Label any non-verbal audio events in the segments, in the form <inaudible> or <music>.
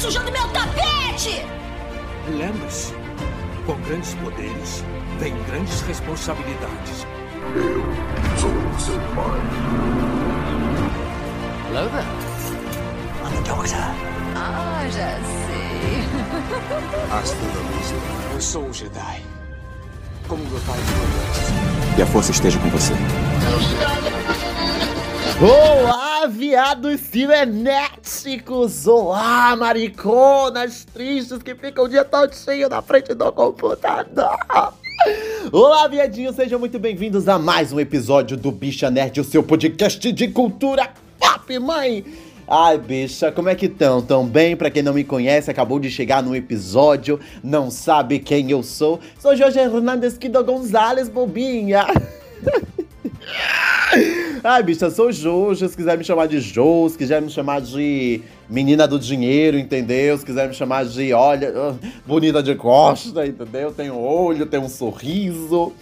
sujando meu tapete! Lembre-se, com grandes poderes, vem grandes responsabilidades. Eu sou seu pai. Hello there. I'm the doctor. Ah, já sei. Hasta la vista. Eu sou um Jedi. Como meu pai foi. Que a força esteja com você. Olá, viados cibernéticos! Olá, mariconas tristes que ficam o dia todinho na frente do computador! Olá, viadinhos, sejam muito bem-vindos a mais um episódio do Bicha Nerd, o seu podcast de cultura pop, mãe! Ai, bicha, como é que estão? Tão bem? Pra quem não me conhece, acabou de chegar no episódio, não sabe quem eu sou. Sou Jorge Hernandes Quido Gonzalez, bobinha! <laughs> <laughs> Ai, bicha, sou Jojo. Se quiser me chamar de Jo, se quiser me chamar de menina do dinheiro, entendeu? Se quiser me chamar de, olha, bonita de costa, entendeu? Tenho olho, tenho um sorriso.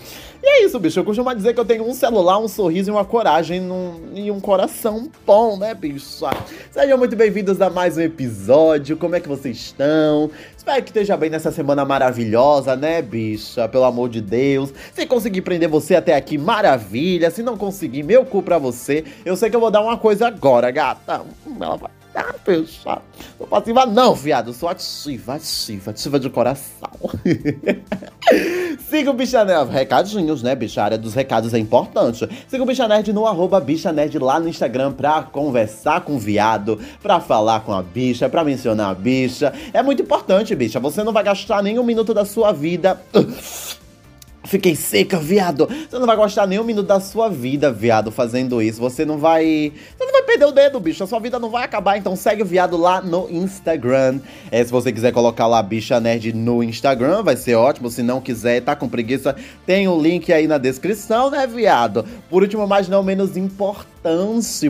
E é isso, bicho. Eu costumo dizer que eu tenho um celular, um sorriso e uma coragem num, e um coração bom, né, bicho? Sejam muito bem-vindos a mais um episódio. Como é que vocês estão? Espero que esteja bem nessa semana maravilhosa, né, bicha? Pelo amor de Deus. Se conseguir prender você até aqui, maravilha. Se não conseguir, meu cu pra você. Eu sei que eu vou dar uma coisa agora, gata. Ela vai ah, bicha. Sou passiva não, viado. Sou ativa, ativa, ativa de coração. <laughs> Siga o Bicha Nerd. Recadinhos, né, bicha? A área dos recados é importante. Siga o Bicha Nerd no arroba Bicha Nerd lá no Instagram pra conversar com o viado, pra falar com a bicha, pra mencionar a bicha. É muito importante, bicha. Você não vai gastar nem um minuto da sua vida. <laughs> Fiquei seca, viado. Você não vai gostar nem um minuto da sua vida, viado, fazendo isso. Você não vai. Você não vai perder o dedo, bicho. A sua vida não vai acabar. Então segue o viado lá no Instagram. É, se você quiser colocar lá Bicha Nerd no Instagram, vai ser ótimo. Se não quiser, tá com preguiça, tem o link aí na descrição, né, viado? Por último, mas não menos importante.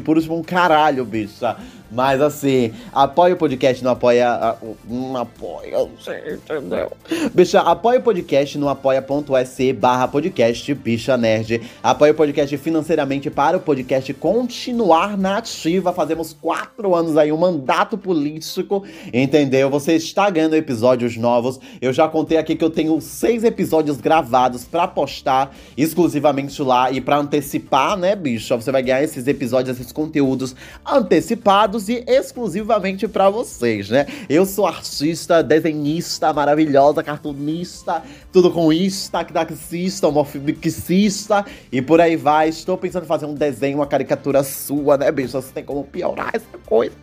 Por último, um caralho, bicha. Mas assim, apoia o podcast no apoia. Não apoia, entendeu? Bicha, apoia o podcast no apoia.se barra podcast Bicha Nerd. Apoia o podcast financeiramente para o podcast continuar na ativa. Fazemos quatro anos aí, um mandato político, entendeu? Você está ganhando episódios novos. Eu já contei aqui que eu tenho seis episódios gravados para postar exclusivamente lá e para antecipar, né, bicha? Você vai ganhar esses episódios, esses conteúdos antecipados e exclusivamente para vocês, né? Eu sou artista, desenhista maravilhosa, cartunista, tudo com ista, taxista, homofobicista e por aí vai. Estou pensando em fazer um desenho, uma caricatura sua, né, bicho? Você tem como piorar essa coisa.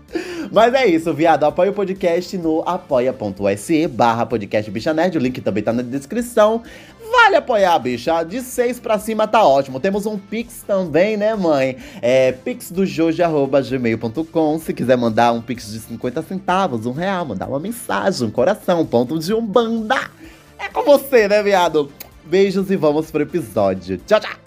Mas é isso, viado. Apoie o podcast no apoia.se barra podcast Bicha Nerd. O link também tá na descrição. Vale apoiar, bicha. De 6 pra cima tá ótimo. Temos um Pix também, né, mãe? É pixdojojo.gmail.com. Se quiser mandar um Pix de 50 centavos, um real, mandar uma mensagem, um coração, um ponto de um banda. É com você, né, viado? Beijos e vamos pro episódio. Tchau, tchau!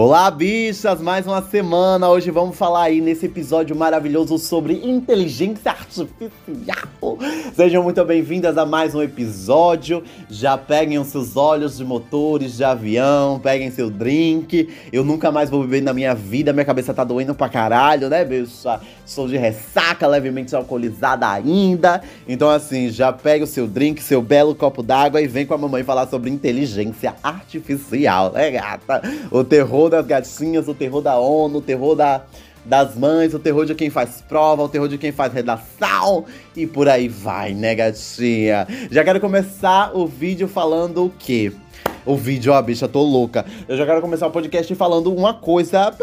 Olá, bichas! Mais uma semana. Hoje vamos falar aí nesse episódio maravilhoso sobre inteligência artificial. Sejam muito bem-vindas a mais um episódio. Já peguem os seus olhos de motores de avião, peguem seu drink. Eu nunca mais vou beber na minha vida, minha cabeça tá doendo pra caralho, né, bicha? Sou de ressaca, levemente alcoolizada ainda. Então, assim, já pega o seu drink, seu belo copo d'água e vem com a mamãe falar sobre inteligência artificial, né, gata? O terror das gatinhas, o terror da ONU, o terror da, das mães, o terror de quem faz prova, o terror de quem faz redação e por aí vai, né, gatinha? Já quero começar o vídeo falando o quê? O vídeo, ó, bicha, tô louca. Eu já quero começar o podcast falando uma coisa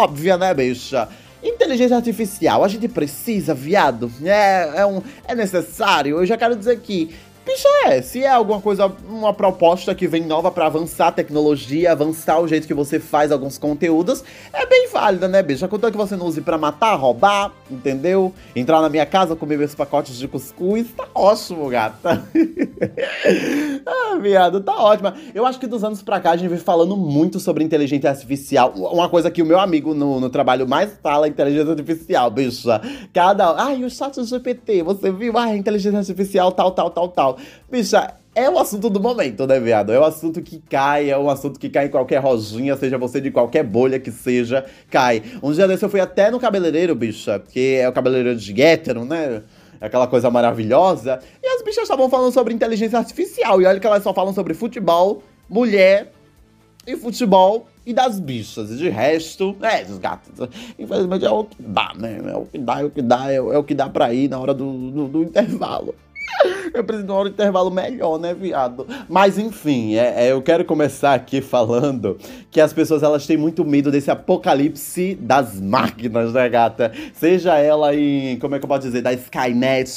óbvia, né, bicha? Inteligência artificial, a gente precisa, viado? É, é, um, é necessário? Eu já quero dizer que Bicho, é, se é alguma coisa, uma proposta que vem nova para avançar a tecnologia, avançar o jeito que você faz alguns conteúdos, é bem válida, né, bicho? Contanto que você não use pra matar, roubar, entendeu? Entrar na minha casa, comer meus pacotes de cuscuz, tá ótimo, gata. <laughs> ah, viado, tá ótimo. Eu acho que dos anos pra cá a gente vem falando muito sobre inteligência artificial. Uma coisa que o meu amigo no, no trabalho mais fala é inteligência artificial, bicha. Cada. Ai, o chat GPT, você viu? Ai, inteligência artificial, tal, tal, tal, tal. Bicha, é o assunto do momento, né, viado? É o assunto que cai, é um assunto que cai em qualquer rojinha, seja você de qualquer bolha que seja, cai. Um dia desse eu fui até no cabeleireiro, bicha, que é o cabeleireiro de hétero, né? Aquela coisa maravilhosa. E as bichas estavam falando sobre inteligência artificial. E olha que elas só falam sobre futebol, mulher e futebol e das bichas. E de resto, é, dos gatos. Infelizmente é o que dá, né? É o que dá, é o que dá, é, o, é o que dá pra ir na hora do, do, do intervalo. <laughs> Eu preciso de um intervalo melhor, né, viado? Mas enfim, é, é, eu quero começar aqui falando que as pessoas elas têm muito medo desse apocalipse das máquinas, né, gata? Seja ela em, como é que eu posso dizer, da Skynet,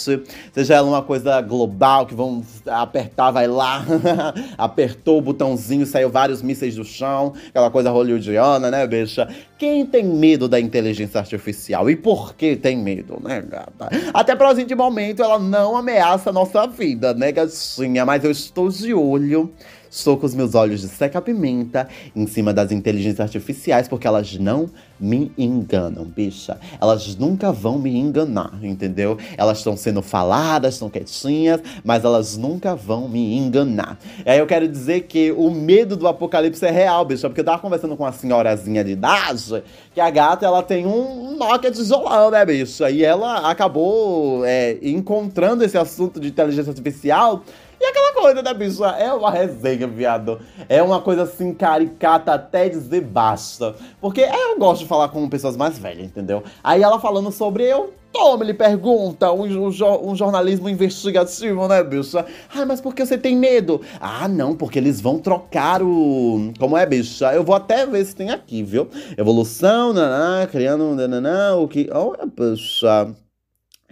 seja ela uma coisa global que vão apertar, vai lá, <laughs> apertou o botãozinho, saiu vários mísseis do chão, aquela coisa hollywoodiana, né, bicha? Quem tem medo da inteligência artificial? E por que tem medo, né, gata? Até presente momento ela não ameaça a nossa vida, né, gatinha? Mas eu estou de olho Estou com os meus olhos de seca-pimenta em cima das inteligências artificiais, porque elas não me enganam, bicha. Elas nunca vão me enganar, entendeu? Elas estão sendo faladas, estão quietinhas, mas elas nunca vão me enganar. E aí eu quero dizer que o medo do apocalipse é real, bicha, porque eu tava conversando com uma senhorazinha de idade, que a gata, ela tem um Nokia tijolão, né, bicha? E ela acabou é, encontrando esse assunto de inteligência artificial e aquela coisa, né, bicho? É uma resenha, viado. É uma coisa assim, caricata até dizer basta. Porque eu gosto de falar com pessoas mais velhas, entendeu? Aí ela falando sobre eu. Toma, ele pergunta, um, um, um, jornalismo investigativo, né, bicho? Ah, mas por que você tem medo? Ah, não, porque eles vão trocar o. Como é, bicho? Eu vou até ver se tem aqui, viu? Evolução, nanã, criando, nanã, o que. Olha, bicha.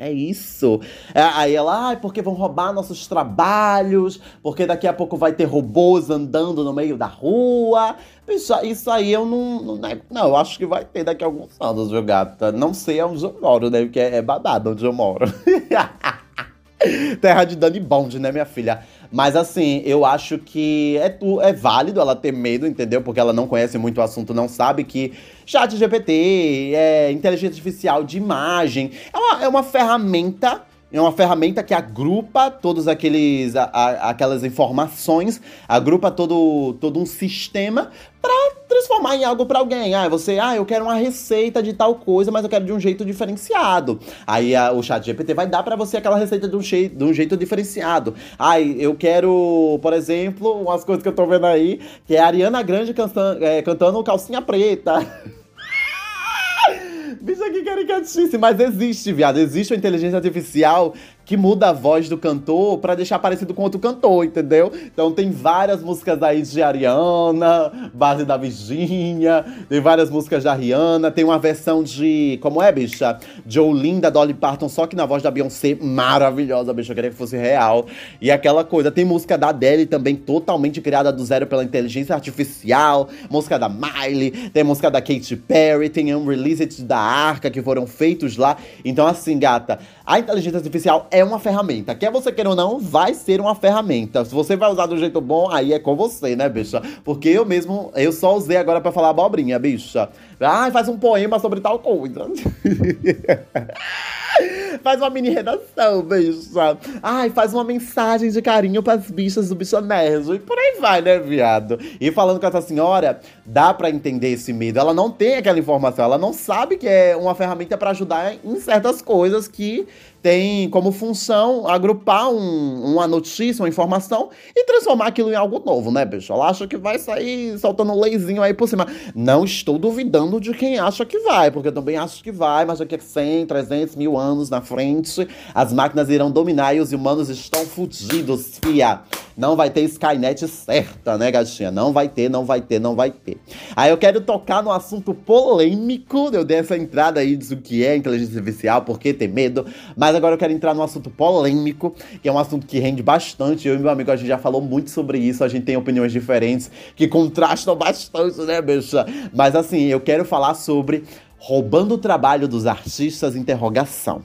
É isso. É, aí ela, ah, porque vão roubar nossos trabalhos, porque daqui a pouco vai ter robôs andando no meio da rua. Isso, aí eu não, não. Né, não, eu acho que vai ter daqui a alguns anos, viu, gata? Não sei onde eu moro, né? Porque é babado onde eu moro. <laughs> Terra de Dani Bond, né, minha filha? Mas assim, eu acho que é, é válido ela ter medo, entendeu? Porque ela não conhece muito o assunto, não sabe que chat GPT, é, inteligência artificial de imagem, é uma, é uma ferramenta é uma ferramenta que agrupa todos aqueles a, a, aquelas informações, agrupa todo, todo um sistema para transformar em algo para alguém. Ah, você, ah, eu quero uma receita de tal coisa, mas eu quero de um jeito diferenciado. Aí a, o chat GPT vai dar para você aquela receita de um, de um jeito diferenciado. Ah, eu quero, por exemplo, umas coisas que eu tô vendo aí, que é a Ariana Grande cantando, é, cantando calcinha preta. <laughs> Bicho aqui caricatíssimo, mas existe, viado. Existe uma inteligência artificial que muda a voz do cantor para deixar parecido com outro cantor, entendeu? Então tem várias músicas aí de Ariana, base da Virginia, tem várias músicas da Rihanna, tem uma versão de, como é, bicha? Jolene da Dolly Parton, só que na voz da Beyoncé, maravilhosa, bicha, eu queria que fosse real. E aquela coisa, tem música da Adele também totalmente criada do zero pela inteligência artificial, música da Miley, tem música da Katy Perry, tem Unreleased da Arca que foram feitos lá. Então assim, gata, a inteligência artificial é uma ferramenta. Quer você queira ou não, vai ser uma ferramenta. Se você vai usar do jeito bom, aí é com você, né, bicha? Porque eu mesmo, eu só usei agora para falar abobrinha, bicha. Ai, faz um poema sobre tal coisa. <laughs> faz uma mini redação, bicha. Ai, faz uma mensagem de carinho pras bichas do bichonejo. E por aí vai, né, viado? E falando com essa senhora, dá para entender esse medo. Ela não tem aquela informação, ela não sabe que é uma ferramenta para ajudar em certas coisas que tem como função agrupar um, uma notícia, uma informação e transformar aquilo em algo novo, né, bicho? Ela acha que vai sair soltando um leizinho aí por cima. Não estou duvidando de quem acha que vai, porque eu também acho que vai, mas daqui a 100, 300 mil anos na frente, as máquinas irão dominar e os humanos estão fudidos, fia. Não vai ter Skynet certa, né, gatinha? Não vai ter, não vai ter, não vai ter. Aí eu quero tocar no assunto polêmico. Eu dei essa entrada aí do que é inteligência artificial, por que ter medo. Mas agora eu quero entrar no assunto polêmico, que é um assunto que rende bastante. Eu e meu amigo, a gente já falou muito sobre isso. A gente tem opiniões diferentes que contrastam bastante, né, bicha? Mas assim, eu quero falar sobre roubando o trabalho dos artistas, interrogação.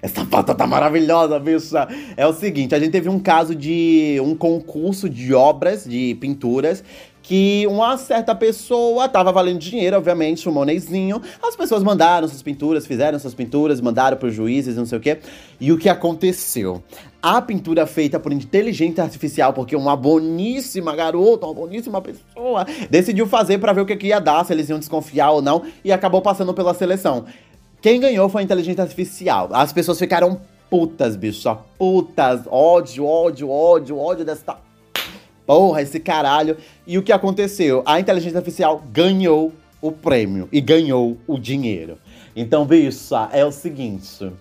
Essa pauta tá maravilhosa, bicha. É o seguinte, a gente teve um caso de um concurso de obras de pinturas que uma certa pessoa tava valendo dinheiro, obviamente, um monezinho. As pessoas mandaram suas pinturas, fizeram suas pinturas, mandaram para juízes, não sei o quê. E o que aconteceu? A pintura feita por inteligência artificial, porque uma boníssima garota, uma boníssima pessoa, decidiu fazer para ver o que, que ia dar, se eles iam desconfiar ou não, e acabou passando pela seleção. Quem ganhou foi a inteligência artificial. As pessoas ficaram putas, bicho. Putas. Ódio, ódio, ódio, ódio dessa porra, esse caralho. E o que aconteceu? A inteligência artificial ganhou o prêmio e ganhou o dinheiro. Então, bicho, é o seguinte.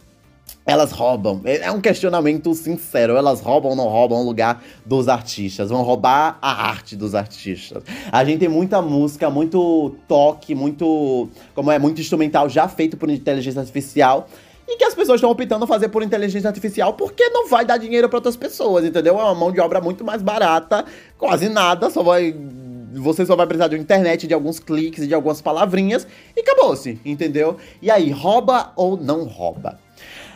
Elas roubam. É um questionamento sincero. Elas roubam ou não roubam o lugar dos artistas? Vão roubar a arte dos artistas. A gente tem muita música, muito toque, muito. Como é, muito instrumental já feito por inteligência artificial e que as pessoas estão optando fazer por inteligência artificial porque não vai dar dinheiro para outras pessoas, entendeu? É uma mão de obra muito mais barata, quase nada, só vai você só vai precisar de internet, de alguns cliques de algumas palavrinhas e acabou-se, entendeu? E aí, rouba ou não rouba?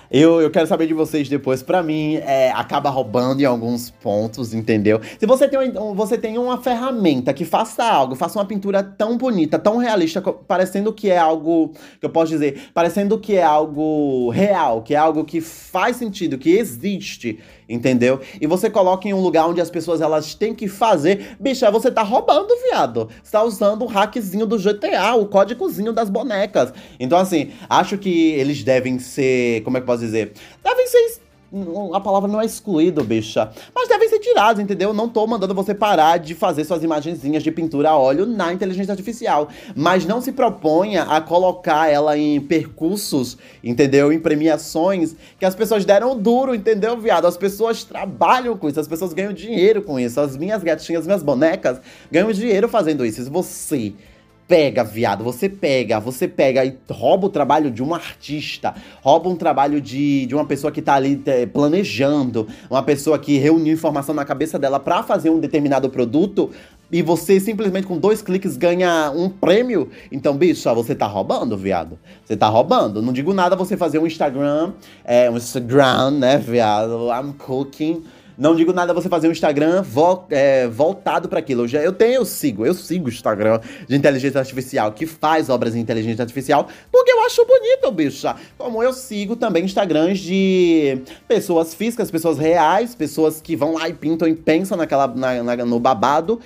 Eu, eu quero saber de vocês depois. Para mim, é, acaba roubando em alguns pontos, entendeu? Se você tem, um, você tem uma ferramenta que faça algo, faça uma pintura tão bonita, tão realista, parecendo que é algo, que eu posso dizer, parecendo que é algo real, que é algo que faz sentido, que existe, entendeu? E você coloca em um lugar onde as pessoas elas têm que fazer, bicha, você tá roubando, viado. Você tá usando o hackzinho do GTA, o códigozinho das bonecas. Então, assim, acho que eles devem ser, como é que eu posso dizer? Devem ser a palavra não é excluído, bicha. Mas devem ser tirados, entendeu? Não tô mandando você parar de fazer suas imagenzinhas de pintura a óleo na inteligência artificial. Mas não se proponha a colocar ela em percursos, entendeu? Em premiações que as pessoas deram duro, entendeu, viado? As pessoas trabalham com isso, as pessoas ganham dinheiro com isso. As minhas gatinhas, minhas bonecas ganham dinheiro fazendo isso. Se você pega, viado, você pega, você pega e rouba o trabalho de um artista, rouba um trabalho de, de uma pessoa que tá ali é, planejando, uma pessoa que reuniu informação na cabeça dela para fazer um determinado produto, e você simplesmente com dois cliques ganha um prêmio, então, bicho, você tá roubando, viado. Você tá roubando. Não digo nada você fazer um Instagram, é, um Instagram, né, viado? I'm cooking não digo nada você fazer um Instagram vo é, voltado para aquilo. Eu, já, eu tenho, eu sigo, eu sigo o Instagram de inteligência artificial que faz obras em inteligência artificial, porque eu acho bonito, bicho. Como eu sigo também Instagrams de pessoas físicas, pessoas reais, pessoas que vão lá e pintam e pensam naquela, na, na, no babado.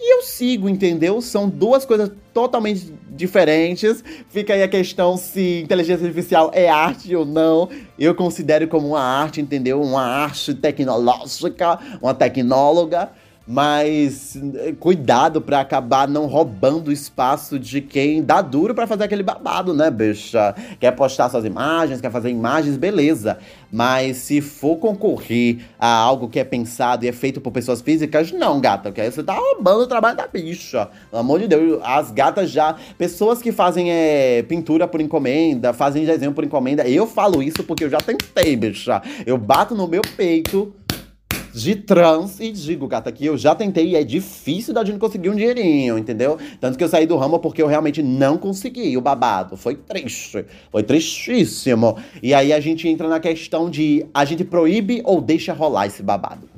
E eu sigo, entendeu? São duas coisas totalmente diferentes. Fica aí a questão se inteligência artificial é arte ou não. Eu considero como uma arte, entendeu? Uma arte tecnológica, uma tecnóloga mas eh, cuidado para acabar não roubando o espaço de quem dá duro para fazer aquele babado, né, bicha? Quer postar suas imagens, quer fazer imagens, beleza. Mas se for concorrer a algo que é pensado e é feito por pessoas físicas, não, gata, porque aí você tá roubando o trabalho da bicha. Pelo amor de Deus, as gatas já. Pessoas que fazem é, pintura por encomenda, fazem desenho por encomenda. Eu falo isso porque eu já tentei, bicha. Eu bato no meu peito de trans e digo, gata, que eu já tentei e é difícil da gente conseguir um dinheirinho, entendeu? Tanto que eu saí do ramo porque eu realmente não consegui o babado. Foi triste. Foi tristíssimo. E aí a gente entra na questão de a gente proíbe ou deixa rolar esse babado.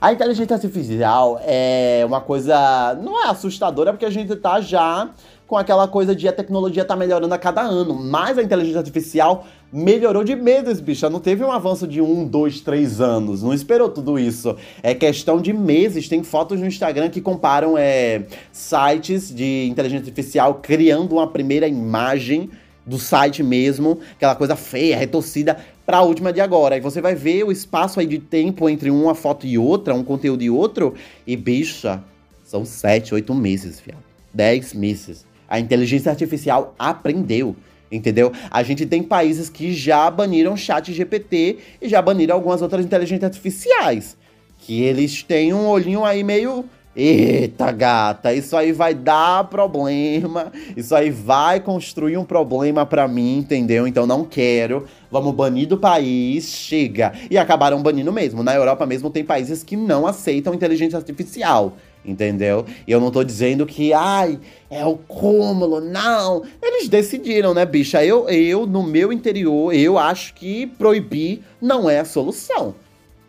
A inteligência artificial é uma coisa. Não é assustadora, porque a gente tá já com aquela coisa de a tecnologia tá melhorando a cada ano. Mas a inteligência artificial melhorou de meses, bicha. Não teve um avanço de um, dois, três anos. Não esperou tudo isso. É questão de meses. Tem fotos no Instagram que comparam é, sites de inteligência artificial criando uma primeira imagem do site mesmo, aquela coisa feia, retorcida, para a última de agora. E você vai ver o espaço aí de tempo entre uma foto e outra, um conteúdo e outro, e bicha, são sete, oito meses, fiado. Dez meses. A inteligência artificial aprendeu entendeu? A gente tem países que já baniram chat GPT e já baniram algumas outras inteligências artificiais. Que eles têm um olhinho aí meio. Eita, gata, isso aí vai dar problema. Isso aí vai construir um problema para mim, entendeu? Então não quero. Vamos banir do país, chega. E acabaram banindo mesmo. Na Europa mesmo tem países que não aceitam inteligência artificial entendeu? E eu não tô dizendo que, ai, é o cúmulo, não. Eles decidiram, né, bicha? Eu, eu, no meu interior, eu acho que proibir não é a solução.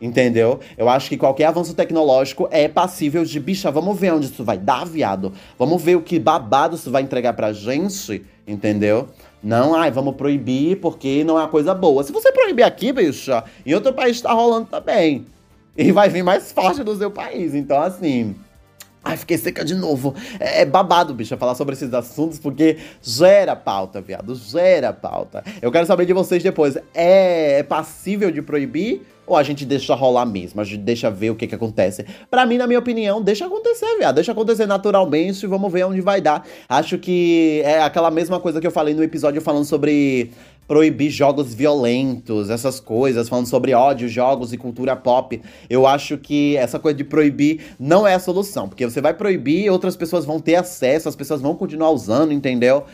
Entendeu? Eu acho que qualquer avanço tecnológico é passível de, bicha, vamos ver onde isso vai dar, viado. Vamos ver o que babado isso vai entregar pra gente, entendeu? Não, ai, vamos proibir porque não é uma coisa boa. Se você proibir aqui, bicha, em outro país tá rolando também. E vai vir mais forte do seu país. Então, assim. Ai, fiquei seca de novo. É, é babado, bicho, falar sobre esses assuntos, porque gera pauta, viado. Gera pauta. Eu quero saber de vocês depois. É, é passível de proibir? ou a gente deixa rolar mesmo, a gente deixa ver o que que acontece. Para mim, na minha opinião, deixa acontecer, viado, deixa acontecer naturalmente e vamos ver onde vai dar. Acho que é aquela mesma coisa que eu falei no episódio falando sobre proibir jogos violentos, essas coisas, falando sobre ódio, jogos e cultura pop. Eu acho que essa coisa de proibir não é a solução, porque você vai proibir, outras pessoas vão ter acesso, as pessoas vão continuar usando, entendeu?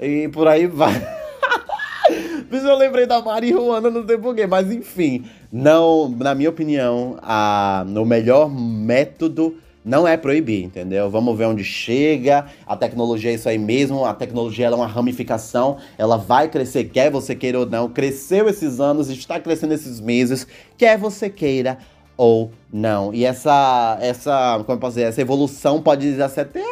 E por aí vai. <laughs> Mas eu lembrei da marihuana, não sei porquê. Mas enfim, não, na minha opinião, a, o melhor método não é proibir, entendeu? Vamos ver onde chega. A tecnologia é isso aí mesmo. A tecnologia é uma ramificação. Ela vai crescer, quer você queira ou não. Cresceu esses anos, está crescendo esses meses, quer você queira ou não. E essa, essa, como eu posso dizer, essa evolução pode até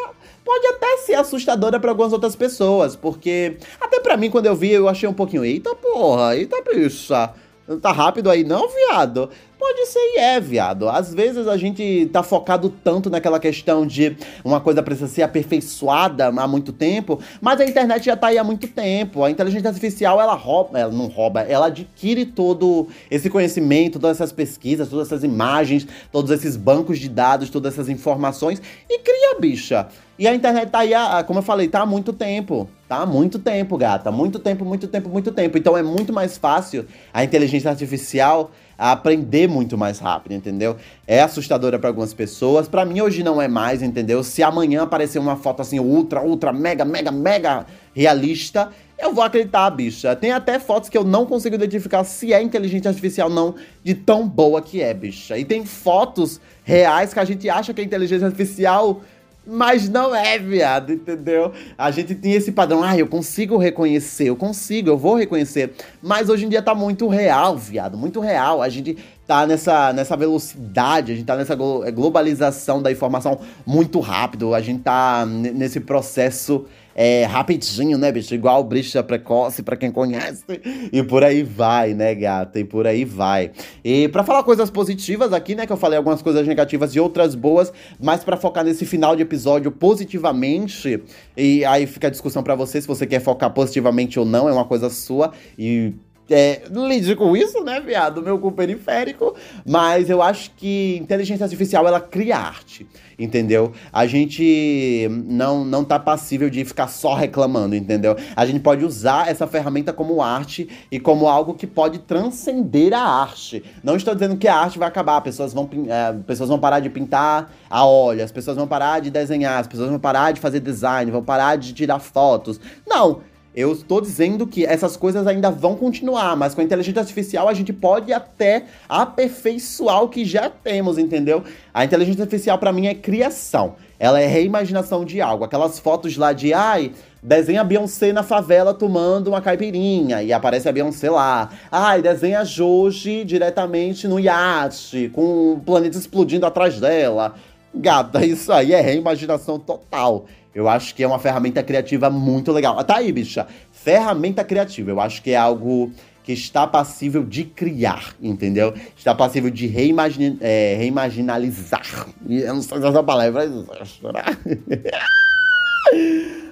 pode até ser assustadora para algumas outras pessoas, porque até para mim quando eu vi eu achei um pouquinho, eita porra, eita bicha. Tá rápido aí não, viado? Pode ser e é, viado. Às vezes a gente tá focado tanto naquela questão de uma coisa precisa ser aperfeiçoada há muito tempo, mas a internet já tá aí há muito tempo. A inteligência artificial, ela rouba, ela não rouba, ela adquire todo esse conhecimento, todas essas pesquisas, todas essas imagens, todos esses bancos de dados, todas essas informações e cria, bicha. E a internet tá aí, como eu falei, tá há muito tempo. Tá há muito tempo, gata. Muito tempo, muito tempo, muito tempo. Então é muito mais fácil a inteligência artificial aprender muito mais rápido, entendeu? É assustadora para algumas pessoas. Para mim hoje não é mais, entendeu? Se amanhã aparecer uma foto assim ultra, ultra, mega, mega, mega realista, eu vou acreditar, bicha. Tem até fotos que eu não consigo identificar se é inteligência artificial não, de tão boa que é, bicha. E tem fotos reais que a gente acha que é inteligência artificial mas não é, viado, entendeu? A gente tinha esse padrão, ah, eu consigo reconhecer, eu consigo, eu vou reconhecer. Mas hoje em dia tá muito real, viado, muito real. A gente tá nessa, nessa velocidade, a gente tá nessa globalização da informação muito rápido, a gente tá nesse processo é, rapidinho, né, bicho? Igual Bricha Precoce, para quem conhece. E por aí vai, né, gata? E por aí vai. E para falar coisas positivas aqui, né, que eu falei algumas coisas negativas e outras boas, mas para focar nesse final de episódio positivamente, e aí fica a discussão para você se você quer focar positivamente ou não, é uma coisa sua. E é, lide com isso, né, viado? Meu cu periférico. Mas eu acho que inteligência artificial, ela cria arte, entendeu? A gente não, não tá passível de ficar só reclamando, entendeu? A gente pode usar essa ferramenta como arte e como algo que pode transcender a arte. Não estou dizendo que a arte vai acabar, pessoas vão, é, pessoas vão parar de pintar a óleo, as pessoas vão parar de desenhar, as pessoas vão parar de fazer design, vão parar de tirar fotos. Não, eu estou dizendo que essas coisas ainda vão continuar, mas com a inteligência artificial a gente pode até aperfeiçoar o que já temos, entendeu? A inteligência artificial para mim é criação. Ela é reimaginação de algo. Aquelas fotos lá de, ai, desenha a Beyoncé na favela tomando uma caipirinha e aparece a Beyoncé lá. Ai, desenha a Joji diretamente no iate, com o planeta explodindo atrás dela. Gata, isso aí é reimaginação total. Eu acho que é uma ferramenta criativa muito legal. Tá aí, bicha. Ferramenta criativa. Eu acho que é algo que está passível de criar, entendeu? Está passível de reimagine, é, reimaginalizar. Eu não sei se essa palavra né?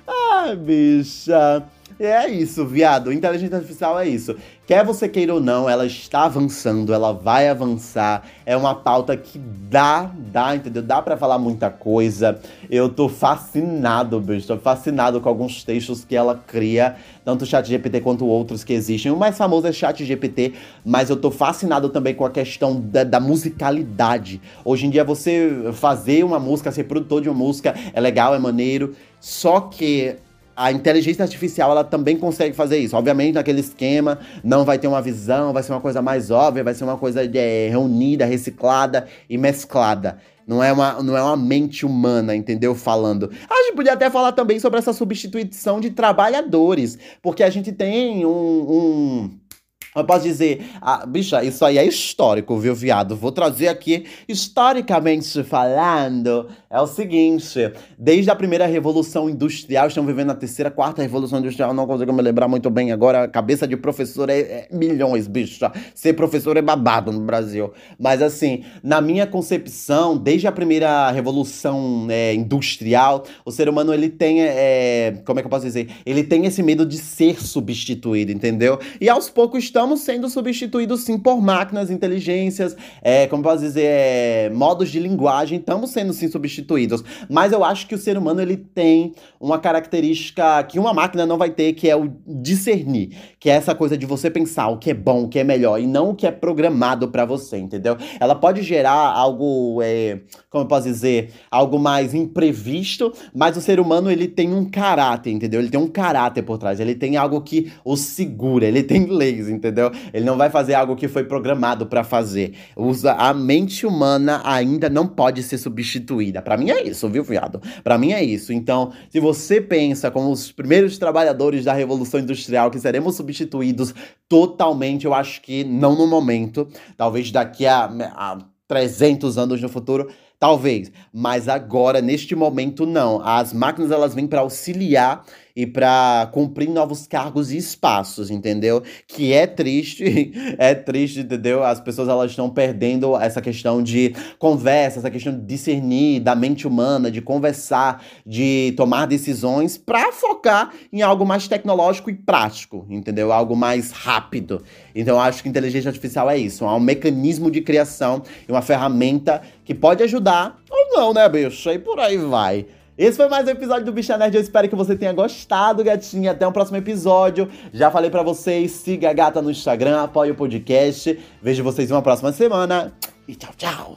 Ai, <laughs> bicha. <laughs> É isso, viado. Inteligência artificial é isso. Quer você queira ou não, ela está avançando, ela vai avançar. É uma pauta que dá, dá, entendeu? Dá para falar muita coisa. Eu tô fascinado, bicho. Tô fascinado com alguns textos que ela cria, tanto o Chat GPT quanto outros que existem. O mais famoso é Chat GPT, mas eu tô fascinado também com a questão da, da musicalidade. Hoje em dia, você fazer uma música, ser produtor de uma música, é legal, é maneiro. Só que a inteligência artificial ela também consegue fazer isso. Obviamente, naquele esquema, não vai ter uma visão, vai ser uma coisa mais óbvia, vai ser uma coisa é, reunida, reciclada e mesclada. Não é, uma, não é uma mente humana, entendeu? Falando. A gente podia até falar também sobre essa substituição de trabalhadores, porque a gente tem um, um Eu posso dizer, ah, bicha, isso aí é histórico, viu, viado? Vou trazer aqui, historicamente falando, é o seguinte: desde a primeira revolução industrial, estamos vivendo a terceira, quarta revolução industrial, não consigo me lembrar muito bem agora. A cabeça de professor é, é milhões, bicha. Ser professor é babado no Brasil. Mas assim, na minha concepção, desde a primeira revolução é, industrial, o ser humano ele tem, é, como é que eu posso dizer? Ele tem esse medo de ser substituído, entendeu? E aos poucos estamos estamos sendo substituídos sim por máquinas, inteligências, é, como posso dizer, é, modos de linguagem, estamos sendo sim substituídos. Mas eu acho que o ser humano ele tem uma característica que uma máquina não vai ter, que é o discernir, que é essa coisa de você pensar o que é bom, o que é melhor e não o que é programado para você, entendeu? Ela pode gerar algo, é, como posso dizer, algo mais imprevisto, mas o ser humano ele tem um caráter, entendeu? Ele tem um caráter por trás, ele tem algo que o segura, ele tem leis, entendeu? Entendeu? Ele não vai fazer algo que foi programado para fazer. Usa a mente humana ainda não pode ser substituída. Para mim é isso, viu, viado? Para mim é isso. Então, se você pensa como os primeiros trabalhadores da revolução industrial que seremos substituídos totalmente, eu acho que não no momento, talvez daqui a, a 300 anos no futuro, talvez, mas agora neste momento não. As máquinas elas vêm para auxiliar e para cumprir novos cargos e espaços, entendeu? Que é triste, <laughs> é triste, entendeu? As pessoas elas estão perdendo essa questão de conversa, essa questão de discernir da mente humana, de conversar, de tomar decisões para focar em algo mais tecnológico e prático, entendeu? Algo mais rápido. Então eu acho que inteligência artificial é isso, é um mecanismo de criação e uma ferramenta que pode ajudar ou não, né, bicho? E por aí vai. Esse foi mais um episódio do Bicha Nerd. Eu espero que você tenha gostado, gatinha. Até o próximo episódio. Já falei para vocês, siga a gata no Instagram, apoie o podcast. Vejo vocês uma próxima semana. E tchau, tchau.